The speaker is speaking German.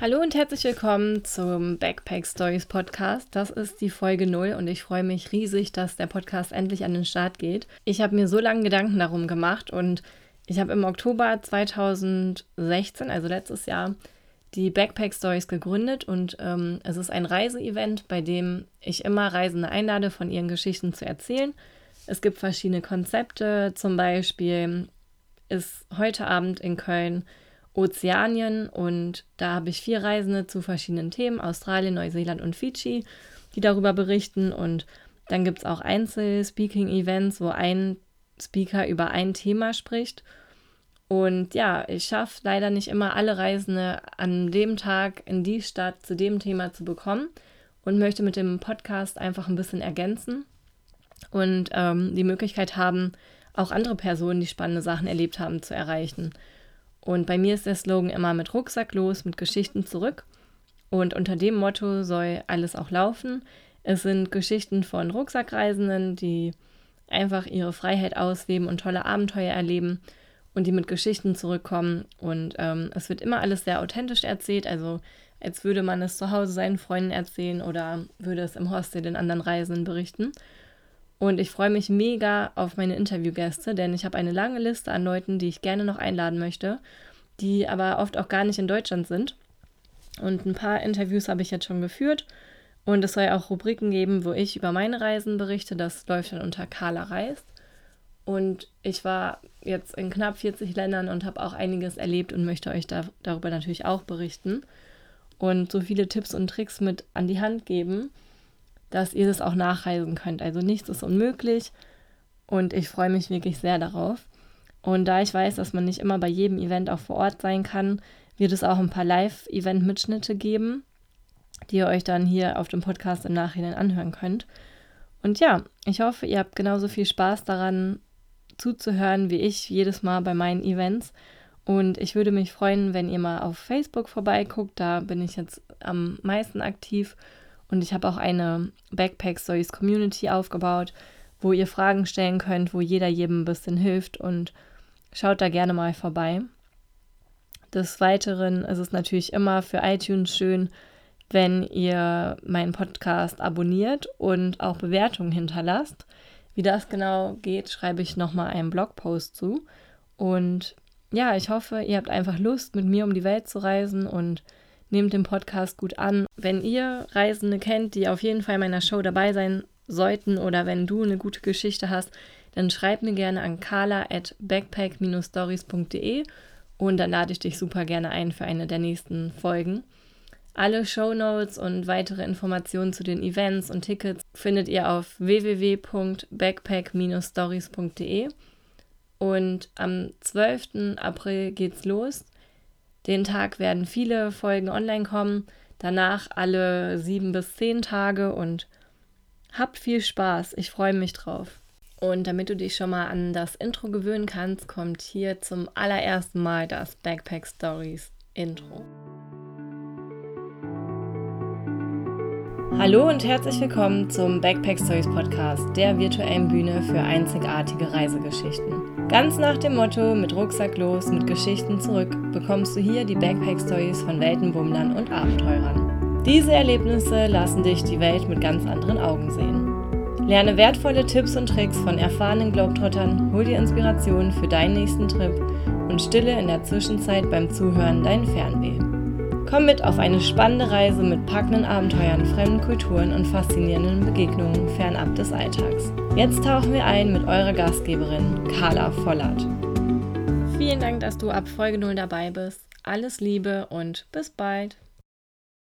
Hallo und herzlich willkommen zum Backpack Stories Podcast. Das ist die Folge 0 und ich freue mich riesig, dass der Podcast endlich an den Start geht. Ich habe mir so lange Gedanken darum gemacht und ich habe im Oktober 2016, also letztes Jahr, die Backpack Stories gegründet und ähm, es ist ein Reiseevent, bei dem ich immer Reisende einlade, von ihren Geschichten zu erzählen. Es gibt verschiedene Konzepte, zum Beispiel ist heute Abend in Köln Ozeanien und da habe ich vier Reisende zu verschiedenen Themen, Australien, Neuseeland und Fidschi, die darüber berichten und dann gibt es auch Einzel-Speaking-Events, wo ein Speaker über ein Thema spricht. Und ja, ich schaffe leider nicht immer alle Reisende an dem Tag in die Stadt zu dem Thema zu bekommen und möchte mit dem Podcast einfach ein bisschen ergänzen und ähm, die Möglichkeit haben, auch andere Personen, die spannende Sachen erlebt haben, zu erreichen. Und bei mir ist der Slogan immer mit Rucksack los, mit Geschichten zurück. Und unter dem Motto soll alles auch laufen. Es sind Geschichten von Rucksackreisenden, die einfach ihre Freiheit ausleben und tolle Abenteuer erleben und die mit Geschichten zurückkommen. Und ähm, es wird immer alles sehr authentisch erzählt, also als würde man es zu Hause seinen Freunden erzählen oder würde es im Hostel den anderen Reisenden berichten. Und ich freue mich mega auf meine Interviewgäste, denn ich habe eine lange Liste an Leuten, die ich gerne noch einladen möchte, die aber oft auch gar nicht in Deutschland sind. Und ein paar Interviews habe ich jetzt schon geführt. Und es soll auch Rubriken geben, wo ich über meine Reisen berichte. Das läuft dann unter Carla Reist. Und ich war jetzt in knapp 40 Ländern und habe auch einiges erlebt und möchte euch da, darüber natürlich auch berichten. Und so viele Tipps und Tricks mit an die Hand geben, dass ihr das auch nachreisen könnt. Also nichts ist unmöglich und ich freue mich wirklich sehr darauf. Und da ich weiß, dass man nicht immer bei jedem Event auch vor Ort sein kann, wird es auch ein paar Live-Event-Mitschnitte geben, die ihr euch dann hier auf dem Podcast im Nachhinein anhören könnt. Und ja, ich hoffe, ihr habt genauso viel Spaß daran zuzuhören wie ich jedes Mal bei meinen Events. Und ich würde mich freuen, wenn ihr mal auf Facebook vorbeiguckt. Da bin ich jetzt am meisten aktiv und ich habe auch eine Backpack Stories Community aufgebaut, wo ihr Fragen stellen könnt, wo jeder jedem ein bisschen hilft und schaut da gerne mal vorbei. Des Weiteren ist es natürlich immer für iTunes schön, wenn ihr meinen Podcast abonniert und auch Bewertungen hinterlasst. Wie das genau geht, schreibe ich nochmal einen Blogpost zu. Und ja, ich hoffe, ihr habt einfach Lust, mit mir um die Welt zu reisen und nehmt den Podcast gut an. Wenn ihr Reisende kennt, die auf jeden Fall in meiner Show dabei sein sollten oder wenn du eine gute Geschichte hast, dann schreib mir gerne an carla at backpack-stories.de und dann lade ich dich super gerne ein für eine der nächsten Folgen. Alle Show Notes und weitere Informationen zu den Events und Tickets findet ihr auf www.backpack-stories.de. Und am 12. April geht's los. Den Tag werden viele Folgen online kommen, danach alle sieben bis zehn Tage und habt viel Spaß. Ich freue mich drauf. Und damit du dich schon mal an das Intro gewöhnen kannst, kommt hier zum allerersten Mal das Backpack Stories Intro. Hallo und herzlich willkommen zum Backpack Stories Podcast, der virtuellen Bühne für einzigartige Reisegeschichten. Ganz nach dem Motto mit Rucksack los, mit Geschichten zurück, bekommst du hier die Backpack Stories von Weltenbummlern und Abenteurern. Diese Erlebnisse lassen dich die Welt mit ganz anderen Augen sehen. Lerne wertvolle Tipps und Tricks von erfahrenen Globetrottern, hol dir Inspiration für deinen nächsten Trip und stille in der Zwischenzeit beim Zuhören deinen Fernweh. Komm mit auf eine spannende Reise mit packenden Abenteuern, fremden Kulturen und faszinierenden Begegnungen fernab des Alltags. Jetzt tauchen wir ein mit eurer Gastgeberin Carla Vollert. Vielen Dank, dass du ab Folge 0 dabei bist. Alles Liebe und bis bald.